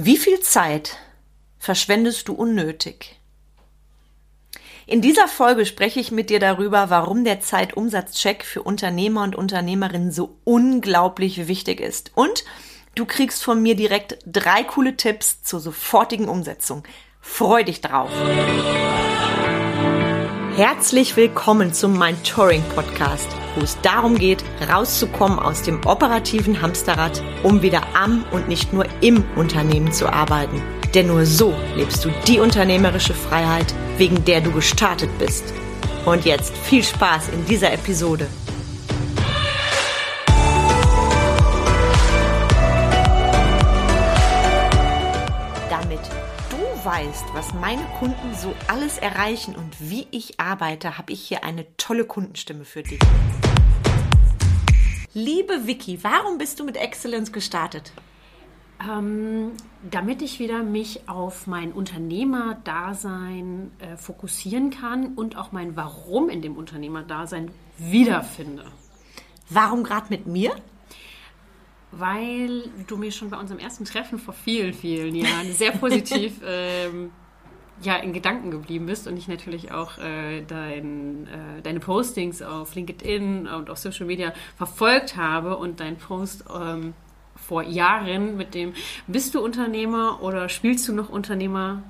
Wie viel Zeit verschwendest du unnötig? In dieser Folge spreche ich mit dir darüber, warum der Zeitumsatzcheck für Unternehmer und Unternehmerinnen so unglaublich wichtig ist. Und du kriegst von mir direkt drei coole Tipps zur sofortigen Umsetzung. Freu dich drauf! Herzlich willkommen zum Mind Podcast, wo es darum geht, rauszukommen aus dem operativen Hamsterrad, um wieder am und nicht nur im Unternehmen zu arbeiten. Denn nur so lebst du die unternehmerische Freiheit, wegen der du gestartet bist. Und jetzt viel Spaß in dieser Episode. weißt, was meine Kunden so alles erreichen und wie ich arbeite, habe ich hier eine tolle Kundenstimme für dich. Liebe Vicky, warum bist du mit Excellence gestartet? Ähm, damit ich wieder mich auf mein Unternehmerdasein äh, fokussieren kann und auch mein Warum in dem Unternehmerdasein wiederfinde. Warum gerade mit mir? weil du mir schon bei unserem ersten Treffen vor vielen, vielen Jahren sehr positiv ähm, ja, in Gedanken geblieben bist und ich natürlich auch äh, dein, äh, deine Postings auf LinkedIn und auf Social Media verfolgt habe und dein Post ähm, vor Jahren mit dem Bist du Unternehmer oder spielst du noch Unternehmer?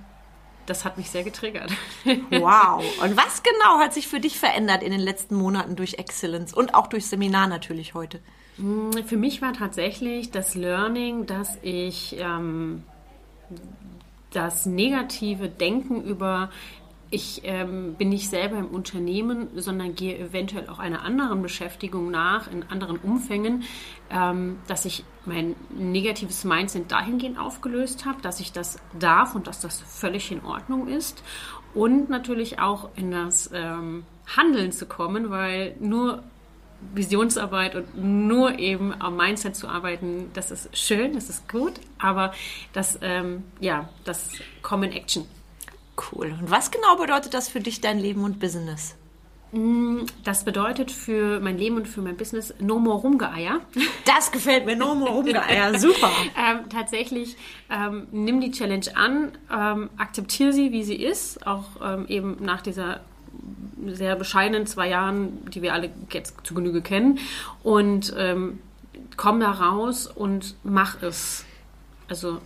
Das hat mich sehr getriggert. Wow. Und was genau hat sich für dich verändert in den letzten Monaten durch Excellence und auch durch Seminar natürlich heute? Hm, für mich war tatsächlich das Learning, dass ich ähm, das negative Denken über ich ähm, bin nicht selber im Unternehmen, sondern gehe eventuell auch einer anderen Beschäftigung nach, in anderen Umfängen, ähm, dass ich mein negatives Mindset dahingehend aufgelöst habe, dass ich das darf und dass das völlig in Ordnung ist. Und natürlich auch in das ähm, Handeln zu kommen, weil nur Visionsarbeit und nur eben am Mindset zu arbeiten, das ist schön, das ist gut, aber das, ähm, ja, das Common Action. Cool. Und was genau bedeutet das für dich, dein Leben und Business? Mm, das bedeutet für mein Leben und für mein Business no more Rumgeeier. Das gefällt mir, no more Rumgeeier, super. ähm, tatsächlich, ähm, nimm die Challenge an, ähm, akzeptiere sie, wie sie ist, auch ähm, eben nach dieser sehr bescheidenen zwei Jahren, die wir alle jetzt zu Genüge kennen. Und ähm, komm da raus und mach es. Also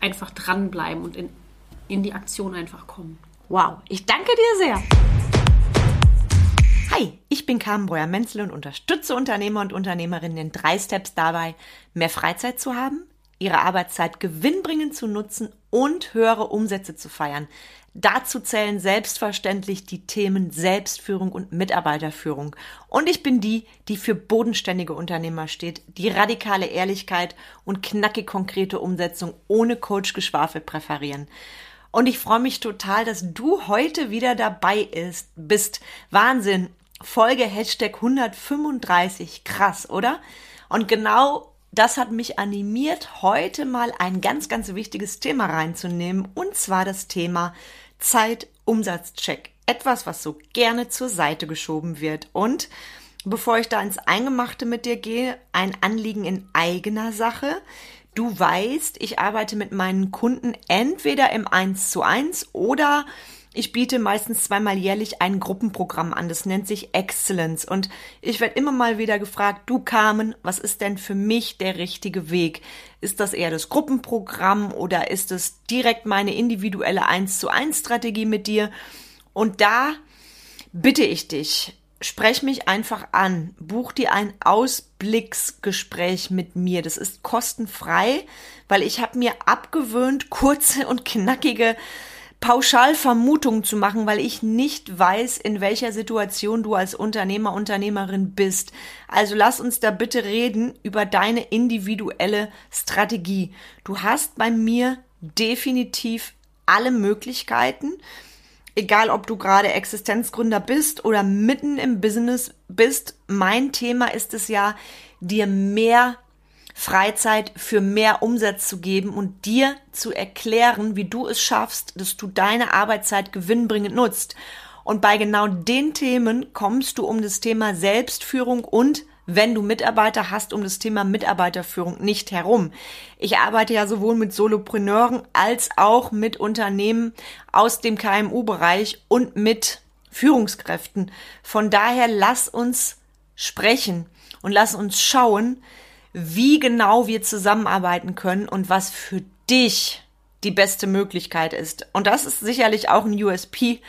einfach dranbleiben und in, in die Aktion einfach kommen. Wow, ich danke dir sehr. Hi, ich bin Carmen Breuer-Menzel und unterstütze Unternehmer und Unternehmerinnen in drei Steps dabei, mehr Freizeit zu haben, ihre Arbeitszeit gewinnbringend zu nutzen und höhere Umsätze zu feiern. Dazu zählen selbstverständlich die Themen Selbstführung und Mitarbeiterführung. Und ich bin die, die für bodenständige Unternehmer steht, die radikale Ehrlichkeit und knackig konkrete Umsetzung ohne Coach-Geschwafel präferieren. Und ich freue mich total, dass du heute wieder dabei ist, bist. Wahnsinn. Folge Hashtag 135. Krass, oder? Und genau das hat mich animiert, heute mal ein ganz, ganz wichtiges Thema reinzunehmen, und zwar das Thema Zeitumsatzcheck. Etwas, was so gerne zur Seite geschoben wird. Und bevor ich da ins Eingemachte mit dir gehe, ein Anliegen in eigener Sache. Du weißt, ich arbeite mit meinen Kunden entweder im 1 zu 1 oder ich biete meistens zweimal jährlich ein Gruppenprogramm an. Das nennt sich Excellence. Und ich werde immer mal wieder gefragt, du Carmen, was ist denn für mich der richtige Weg? Ist das eher das Gruppenprogramm oder ist es direkt meine individuelle 1 zu 1 Strategie mit dir? Und da bitte ich dich, sprech mich einfach an, buch dir ein Ausblicksgespräch mit mir. Das ist kostenfrei, weil ich habe mir abgewöhnt, kurze und knackige pauschal Vermutungen zu machen, weil ich nicht weiß, in welcher Situation du als Unternehmer, Unternehmerin bist. Also lass uns da bitte reden über deine individuelle Strategie. Du hast bei mir definitiv alle Möglichkeiten, egal ob du gerade Existenzgründer bist oder mitten im Business bist. Mein Thema ist es ja, dir mehr Freizeit für mehr Umsatz zu geben und dir zu erklären, wie du es schaffst, dass du deine Arbeitszeit gewinnbringend nutzt. Und bei genau den Themen kommst du um das Thema Selbstführung und wenn du Mitarbeiter hast, um das Thema Mitarbeiterführung nicht herum. Ich arbeite ja sowohl mit Solopreneuren als auch mit Unternehmen aus dem KMU-Bereich und mit Führungskräften. Von daher lass uns sprechen und lass uns schauen, wie genau wir zusammenarbeiten können und was für dich die beste Möglichkeit ist. Und das ist sicherlich auch ein USP,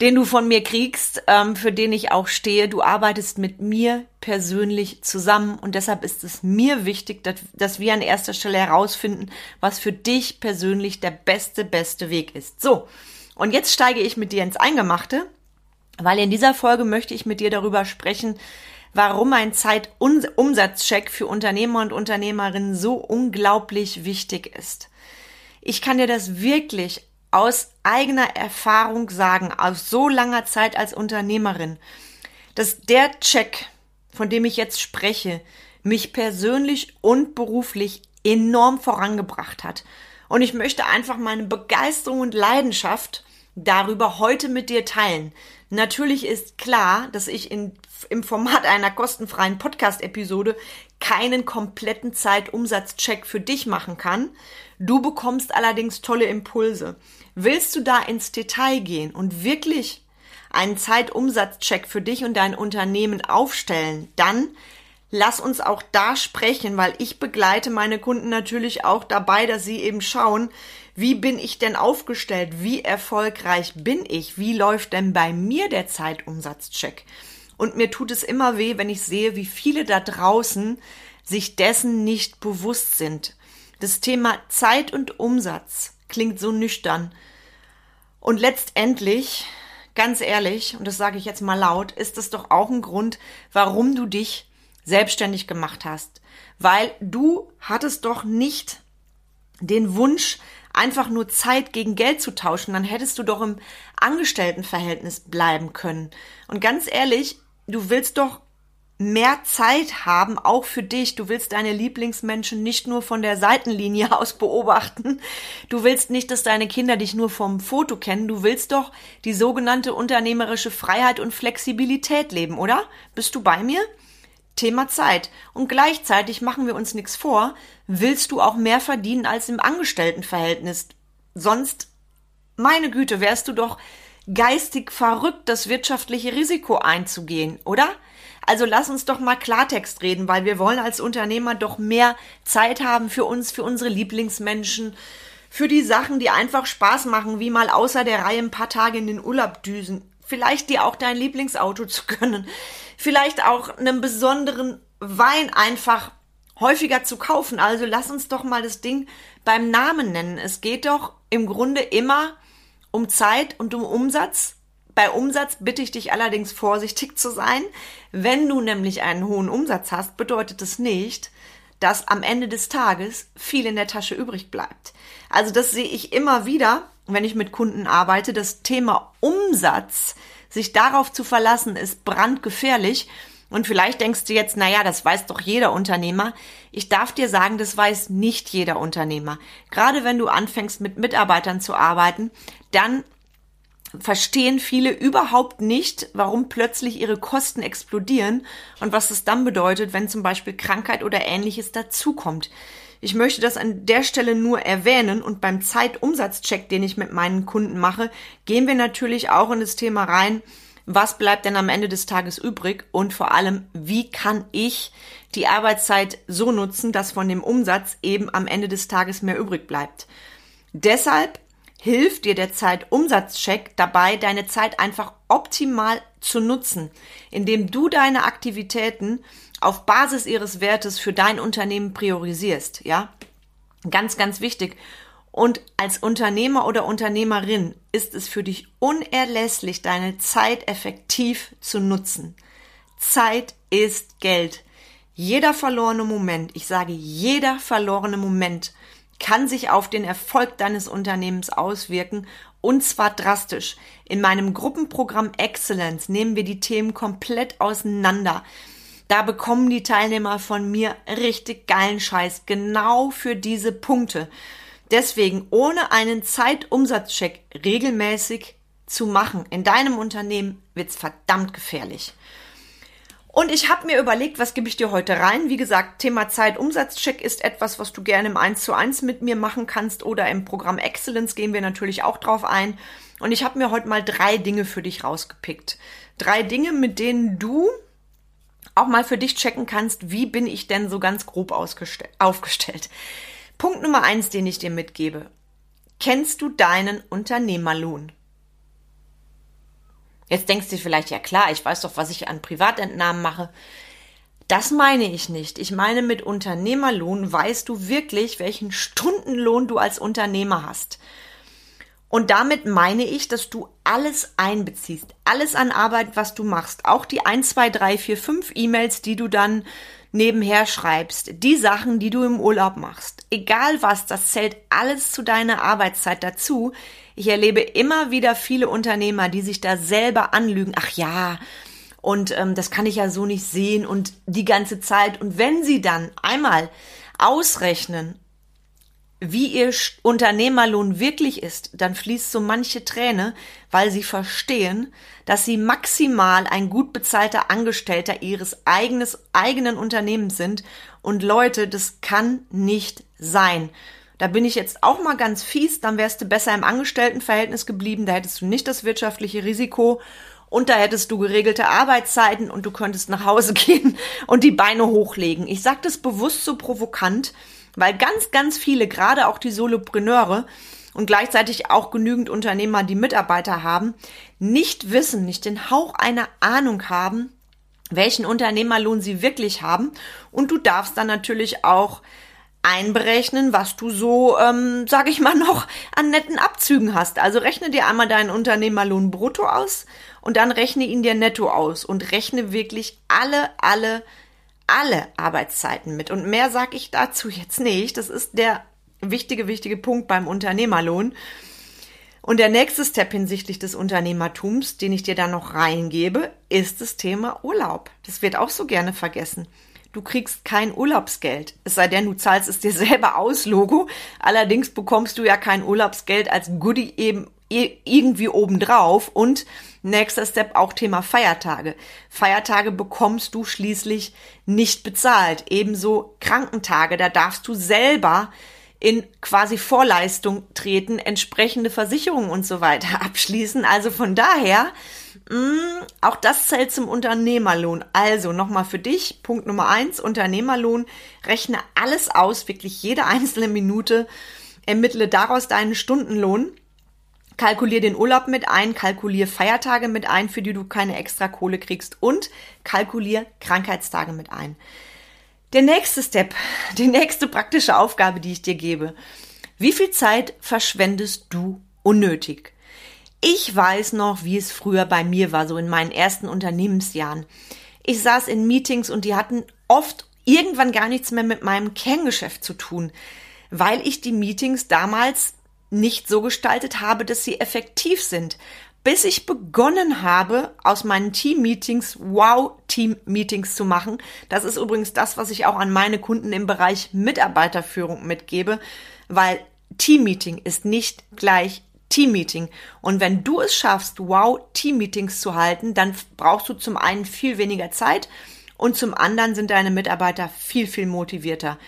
den du von mir kriegst, ähm, für den ich auch stehe. Du arbeitest mit mir persönlich zusammen und deshalb ist es mir wichtig, dass, dass wir an erster Stelle herausfinden, was für dich persönlich der beste, beste Weg ist. So, und jetzt steige ich mit dir ins Eingemachte, weil in dieser Folge möchte ich mit dir darüber sprechen, warum ein Zeitumsatzcheck für Unternehmer und Unternehmerinnen so unglaublich wichtig ist. Ich kann dir das wirklich aus eigener Erfahrung sagen, aus so langer Zeit als Unternehmerin, dass der Check, von dem ich jetzt spreche, mich persönlich und beruflich enorm vorangebracht hat. Und ich möchte einfach meine Begeisterung und Leidenschaft darüber heute mit dir teilen. Natürlich ist klar, dass ich in, im Format einer kostenfreien Podcast-Episode keinen kompletten Zeitumsatzcheck für dich machen kann. Du bekommst allerdings tolle Impulse. Willst du da ins Detail gehen und wirklich einen Zeitumsatzcheck für dich und dein Unternehmen aufstellen, dann lass uns auch da sprechen, weil ich begleite meine Kunden natürlich auch dabei, dass sie eben schauen, wie bin ich denn aufgestellt, wie erfolgreich bin ich, wie läuft denn bei mir der Zeitumsatzcheck. Und mir tut es immer weh, wenn ich sehe, wie viele da draußen sich dessen nicht bewusst sind. Das Thema Zeit und Umsatz klingt so nüchtern. Und letztendlich, ganz ehrlich, und das sage ich jetzt mal laut, ist es doch auch ein Grund, warum du dich selbstständig gemacht hast. Weil du hattest doch nicht den Wunsch, einfach nur Zeit gegen Geld zu tauschen, dann hättest du doch im Angestelltenverhältnis bleiben können. Und ganz ehrlich, du willst doch mehr Zeit haben, auch für dich. Du willst deine Lieblingsmenschen nicht nur von der Seitenlinie aus beobachten. Du willst nicht, dass deine Kinder dich nur vom Foto kennen. Du willst doch die sogenannte unternehmerische Freiheit und Flexibilität leben, oder? Bist du bei mir? Thema Zeit. Und gleichzeitig machen wir uns nichts vor, willst du auch mehr verdienen als im Angestelltenverhältnis. Sonst, meine Güte, wärst du doch geistig verrückt, das wirtschaftliche Risiko einzugehen, oder? Also lass uns doch mal Klartext reden, weil wir wollen als Unternehmer doch mehr Zeit haben für uns, für unsere Lieblingsmenschen, für die Sachen, die einfach Spaß machen, wie mal außer der Reihe ein paar Tage in den Urlaub düsen. Vielleicht dir auch dein Lieblingsauto zu gönnen. Vielleicht auch einen besonderen Wein einfach häufiger zu kaufen. Also lass uns doch mal das Ding beim Namen nennen. Es geht doch im Grunde immer um Zeit und um Umsatz bei Umsatz bitte ich dich allerdings vorsichtig zu sein. Wenn du nämlich einen hohen Umsatz hast, bedeutet es nicht, dass am Ende des Tages viel in der Tasche übrig bleibt. Also das sehe ich immer wieder, wenn ich mit Kunden arbeite. Das Thema Umsatz, sich darauf zu verlassen, ist brandgefährlich. Und vielleicht denkst du jetzt, naja, das weiß doch jeder Unternehmer. Ich darf dir sagen, das weiß nicht jeder Unternehmer. Gerade wenn du anfängst, mit Mitarbeitern zu arbeiten, dann verstehen viele überhaupt nicht, warum plötzlich ihre Kosten explodieren und was es dann bedeutet, wenn zum Beispiel Krankheit oder ähnliches dazukommt. Ich möchte das an der Stelle nur erwähnen und beim Zeitumsatzcheck, den ich mit meinen Kunden mache, gehen wir natürlich auch in das Thema rein, was bleibt denn am Ende des Tages übrig und vor allem, wie kann ich die Arbeitszeit so nutzen, dass von dem Umsatz eben am Ende des Tages mehr übrig bleibt. Deshalb hilft dir der Zeitumsatzcheck dabei, deine Zeit einfach optimal zu nutzen, indem du deine Aktivitäten auf Basis ihres Wertes für dein Unternehmen priorisierst, ja? Ganz, ganz wichtig. Und als Unternehmer oder Unternehmerin ist es für dich unerlässlich, deine Zeit effektiv zu nutzen. Zeit ist Geld. Jeder verlorene Moment, ich sage jeder verlorene Moment, kann sich auf den Erfolg deines Unternehmens auswirken und zwar drastisch. In meinem Gruppenprogramm Excellence nehmen wir die Themen komplett auseinander. Da bekommen die Teilnehmer von mir richtig geilen Scheiß genau für diese Punkte. Deswegen ohne einen Zeitumsatzcheck regelmäßig zu machen in deinem Unternehmen wird's verdammt gefährlich. Und ich habe mir überlegt, was gebe ich dir heute rein? Wie gesagt, Thema Zeit-Umsatzcheck ist etwas, was du gerne im 1 zu 1 mit mir machen kannst oder im Programm Excellence gehen wir natürlich auch drauf ein. Und ich habe mir heute mal drei Dinge für dich rausgepickt. Drei Dinge, mit denen du auch mal für dich checken kannst, wie bin ich denn so ganz grob aufgestellt. Punkt Nummer eins, den ich dir mitgebe. Kennst du deinen Unternehmerlohn? Jetzt denkst du dir vielleicht, ja klar, ich weiß doch, was ich an Privatentnahmen mache. Das meine ich nicht. Ich meine, mit Unternehmerlohn weißt du wirklich, welchen Stundenlohn du als Unternehmer hast. Und damit meine ich, dass du alles einbeziehst, alles an Arbeit, was du machst, auch die 1, 2, 3, 4, 5 E-Mails, die du dann nebenher schreibst, die Sachen, die du im Urlaub machst, egal was, das zählt alles zu deiner Arbeitszeit dazu. Ich erlebe immer wieder viele Unternehmer, die sich da selber anlügen. Ach ja, und ähm, das kann ich ja so nicht sehen und die ganze Zeit. Und wenn sie dann einmal ausrechnen, wie ihr Unternehmerlohn wirklich ist, dann fließt so manche Träne, weil sie verstehen, dass sie maximal ein gut bezahlter Angestellter ihres eigenes, eigenen Unternehmens sind. Und Leute, das kann nicht sein. Da bin ich jetzt auch mal ganz fies, dann wärst du besser im Angestelltenverhältnis geblieben, da hättest du nicht das wirtschaftliche Risiko und da hättest du geregelte Arbeitszeiten und du könntest nach Hause gehen und die Beine hochlegen. Ich sage das bewusst so provokant, weil ganz, ganz viele, gerade auch die Solopreneure und gleichzeitig auch genügend Unternehmer, die Mitarbeiter haben, nicht wissen, nicht den Hauch einer Ahnung haben, welchen Unternehmerlohn sie wirklich haben. Und du darfst dann natürlich auch einberechnen, was du so, ähm, sag ich mal, noch an netten Abzügen hast. Also rechne dir einmal deinen Unternehmerlohn brutto aus und dann rechne ihn dir netto aus und rechne wirklich alle, alle alle Arbeitszeiten mit. Und mehr sage ich dazu jetzt nicht. Das ist der wichtige, wichtige Punkt beim Unternehmerlohn. Und der nächste Step hinsichtlich des Unternehmertums, den ich dir da noch reingebe, ist das Thema Urlaub. Das wird auch so gerne vergessen. Du kriegst kein Urlaubsgeld. Es sei denn, du zahlst es dir selber aus, Logo. Allerdings bekommst du ja kein Urlaubsgeld als Goodie eben irgendwie obendrauf. Und nächster Step auch Thema Feiertage. Feiertage bekommst du schließlich nicht bezahlt. Ebenso Krankentage. Da darfst du selber in quasi Vorleistung treten, entsprechende Versicherungen und so weiter abschließen. Also von daher, mh, mm, auch das zählt zum Unternehmerlohn. Also nochmal für dich, Punkt Nummer eins, Unternehmerlohn, rechne alles aus, wirklich jede einzelne Minute, ermittle daraus deinen Stundenlohn Kalkulier den Urlaub mit ein, kalkulier Feiertage mit ein, für die du keine extra Kohle kriegst und kalkulier Krankheitstage mit ein. Der nächste Step, die nächste praktische Aufgabe, die ich dir gebe. Wie viel Zeit verschwendest du unnötig? Ich weiß noch, wie es früher bei mir war, so in meinen ersten Unternehmensjahren. Ich saß in Meetings und die hatten oft irgendwann gar nichts mehr mit meinem Kerngeschäft zu tun, weil ich die Meetings damals nicht so gestaltet habe, dass sie effektiv sind. Bis ich begonnen habe, aus meinen Team-Meetings Wow-Team-Meetings zu machen. Das ist übrigens das, was ich auch an meine Kunden im Bereich Mitarbeiterführung mitgebe, weil Team-Meeting ist nicht gleich Team-Meeting. Und wenn du es schaffst, Wow-Team-Meetings zu halten, dann brauchst du zum einen viel weniger Zeit und zum anderen sind deine Mitarbeiter viel, viel motivierter.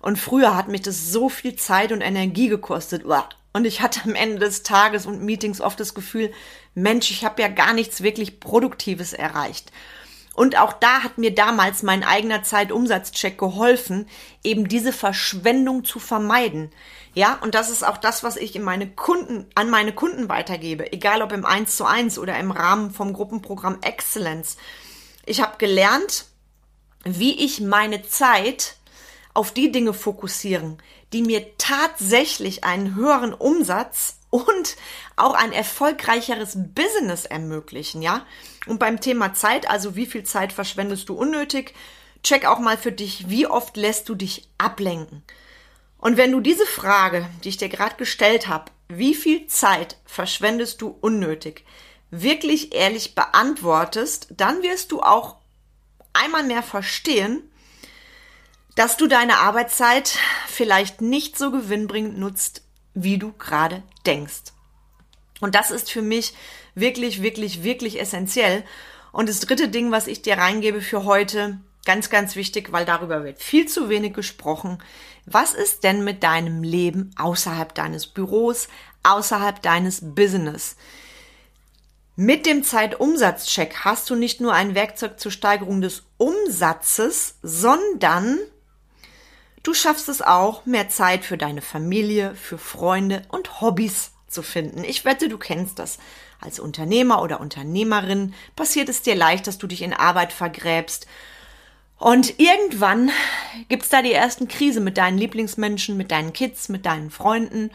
Und früher hat mich das so viel Zeit und Energie gekostet. Und ich hatte am Ende des Tages und Meetings oft das Gefühl, Mensch, ich habe ja gar nichts wirklich Produktives erreicht. Und auch da hat mir damals mein eigener Zeitumsatzcheck geholfen, eben diese Verschwendung zu vermeiden. Ja, und das ist auch das, was ich in meine Kunden, an meine Kunden weitergebe, egal ob im 1 zu 1 oder im Rahmen vom Gruppenprogramm Excellence. Ich habe gelernt, wie ich meine Zeit auf die Dinge fokussieren, die mir tatsächlich einen höheren Umsatz und auch ein erfolgreicheres Business ermöglichen, ja? Und beim Thema Zeit, also wie viel Zeit verschwendest du unnötig, check auch mal für dich, wie oft lässt du dich ablenken. Und wenn du diese Frage, die ich dir gerade gestellt habe, wie viel Zeit verschwendest du unnötig, wirklich ehrlich beantwortest, dann wirst du auch einmal mehr verstehen, dass du deine Arbeitszeit vielleicht nicht so gewinnbringend nutzt, wie du gerade denkst. Und das ist für mich wirklich, wirklich, wirklich essentiell. Und das dritte Ding, was ich dir reingebe für heute, ganz, ganz wichtig, weil darüber wird viel zu wenig gesprochen. Was ist denn mit deinem Leben außerhalb deines Büros, außerhalb deines Business? Mit dem Zeitumsatzcheck hast du nicht nur ein Werkzeug zur Steigerung des Umsatzes, sondern du schaffst es auch, mehr Zeit für deine Familie, für Freunde und Hobbys zu finden. Ich wette, du kennst das. Als Unternehmer oder Unternehmerin passiert es dir leicht, dass du dich in Arbeit vergräbst. Und irgendwann gibt's da die ersten Krise mit deinen Lieblingsmenschen, mit deinen Kids, mit deinen Freunden.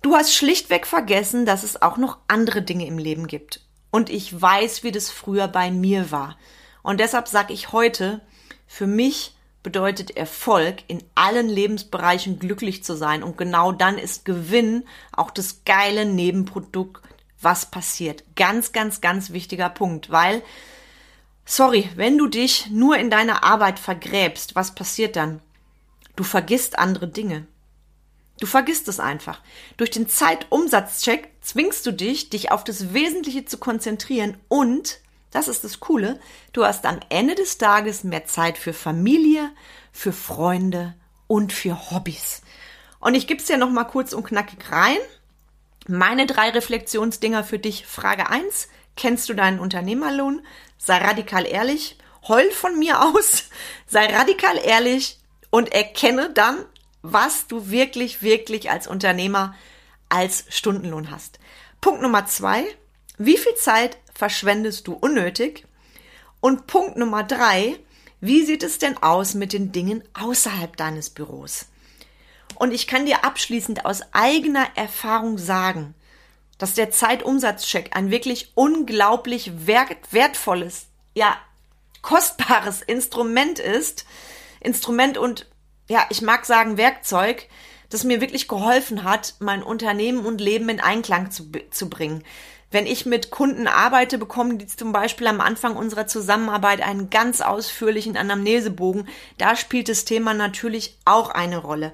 Du hast schlichtweg vergessen, dass es auch noch andere Dinge im Leben gibt. Und ich weiß, wie das früher bei mir war. Und deshalb sage ich heute, für mich bedeutet Erfolg, in allen Lebensbereichen glücklich zu sein. Und genau dann ist Gewinn auch das geile Nebenprodukt, was passiert. Ganz, ganz, ganz wichtiger Punkt, weil, sorry, wenn du dich nur in deiner Arbeit vergräbst, was passiert dann? Du vergisst andere Dinge. Du vergisst es einfach. Durch den Zeitumsatzcheck zwingst du dich, dich auf das Wesentliche zu konzentrieren und, das ist das Coole, du hast am Ende des Tages mehr Zeit für Familie, für Freunde und für Hobbys. Und ich gebe es dir nochmal kurz und knackig rein. Meine drei Reflexionsdinger für dich. Frage eins: Kennst du deinen Unternehmerlohn? Sei radikal ehrlich. Heul von mir aus. Sei radikal ehrlich und erkenne dann, was du wirklich, wirklich als Unternehmer als Stundenlohn hast. Punkt Nummer zwei, wie viel Zeit verschwendest du unnötig? Und Punkt Nummer drei, wie sieht es denn aus mit den Dingen außerhalb deines Büros? Und ich kann dir abschließend aus eigener Erfahrung sagen, dass der Zeitumsatzcheck ein wirklich unglaublich wertvolles, ja, kostbares Instrument ist. Instrument und ja, ich mag sagen Werkzeug, das mir wirklich geholfen hat, mein Unternehmen und Leben in Einklang zu, zu bringen. Wenn ich mit Kunden arbeite, bekommen die zum Beispiel am Anfang unserer Zusammenarbeit einen ganz ausführlichen Anamnesebogen. Da spielt das Thema natürlich auch eine Rolle.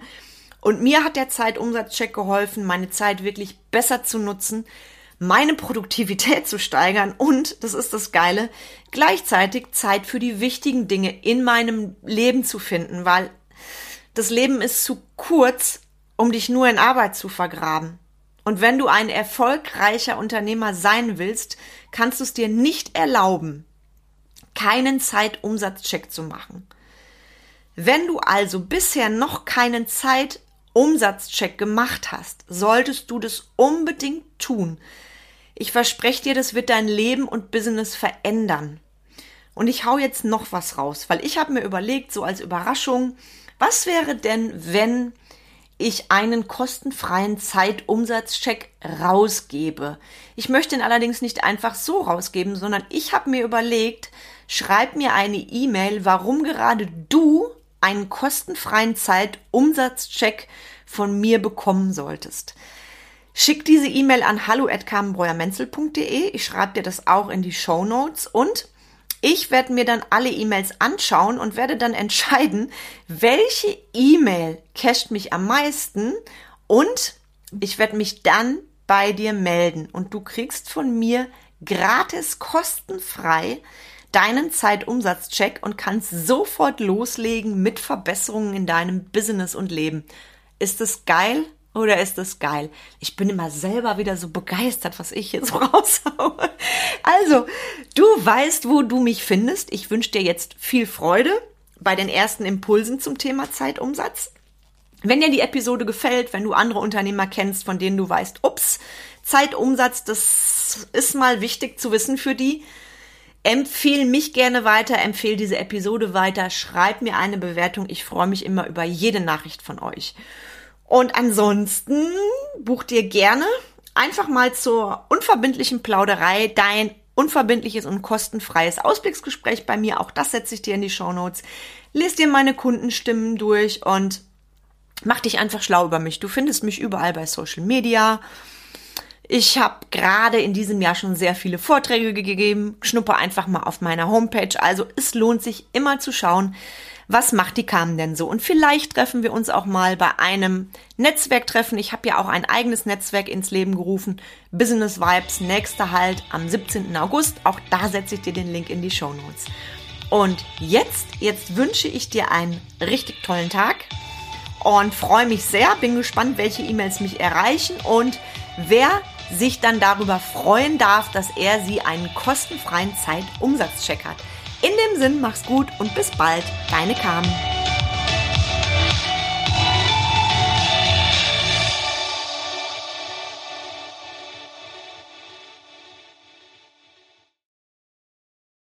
Und mir hat der Zeitumsatzcheck geholfen, meine Zeit wirklich besser zu nutzen, meine Produktivität zu steigern und, das ist das Geile, gleichzeitig Zeit für die wichtigen Dinge in meinem Leben zu finden, weil das Leben ist zu kurz, um dich nur in Arbeit zu vergraben. Und wenn du ein erfolgreicher Unternehmer sein willst, kannst du es dir nicht erlauben, keinen Zeitumsatzcheck zu machen. Wenn du also bisher noch keinen Zeitumsatzcheck gemacht hast, solltest du das unbedingt tun. Ich verspreche dir, das wird dein Leben und Business verändern. Und ich hau jetzt noch was raus, weil ich habe mir überlegt, so als Überraschung, was wäre denn, wenn ich einen kostenfreien Zeitumsatzcheck rausgebe? Ich möchte ihn allerdings nicht einfach so rausgeben, sondern ich habe mir überlegt, schreib mir eine E-Mail, warum gerade du einen kostenfreien Zeitumsatzcheck von mir bekommen solltest. Schick diese E-Mail an hallo@carmenbreuermenzel.de. Ich schreibe dir das auch in die Show Notes und ich werde mir dann alle E-Mails anschauen und werde dann entscheiden, welche E-Mail casht mich am meisten und ich werde mich dann bei dir melden und du kriegst von mir gratis kostenfrei deinen Zeitumsatzcheck und kannst sofort loslegen mit Verbesserungen in deinem Business und Leben. Ist es geil? Oder ist das geil? Ich bin immer selber wieder so begeistert, was ich hier so raushaue. Also, du weißt, wo du mich findest. Ich wünsche dir jetzt viel Freude bei den ersten Impulsen zum Thema Zeitumsatz. Wenn dir die Episode gefällt, wenn du andere Unternehmer kennst, von denen du weißt, ups, Zeitumsatz, das ist mal wichtig zu wissen für die, empfehle mich gerne weiter, empfehle diese Episode weiter, schreib mir eine Bewertung. Ich freue mich immer über jede Nachricht von euch. Und ansonsten buch dir gerne einfach mal zur unverbindlichen Plauderei dein unverbindliches und kostenfreies Ausblicksgespräch bei mir. Auch das setze ich dir in die Show Notes. Lies dir meine Kundenstimmen durch und mach dich einfach schlau über mich. Du findest mich überall bei Social Media. Ich habe gerade in diesem Jahr schon sehr viele Vorträge gegeben. Schnupper einfach mal auf meiner Homepage. Also es lohnt sich immer zu schauen, was macht die Carmen denn so? Und vielleicht treffen wir uns auch mal bei einem Netzwerktreffen. Ich habe ja auch ein eigenes Netzwerk ins Leben gerufen. Business Vibes, nächster Halt am 17. August. Auch da setze ich dir den Link in die Show Notes. Und jetzt, jetzt wünsche ich dir einen richtig tollen Tag und freue mich sehr. Bin gespannt, welche E-Mails mich erreichen und wer sich dann darüber freuen darf, dass er sie einen kostenfreien Zeitumsatzcheck hat. In dem Sinn, mach's gut und bis bald, deine Carmen.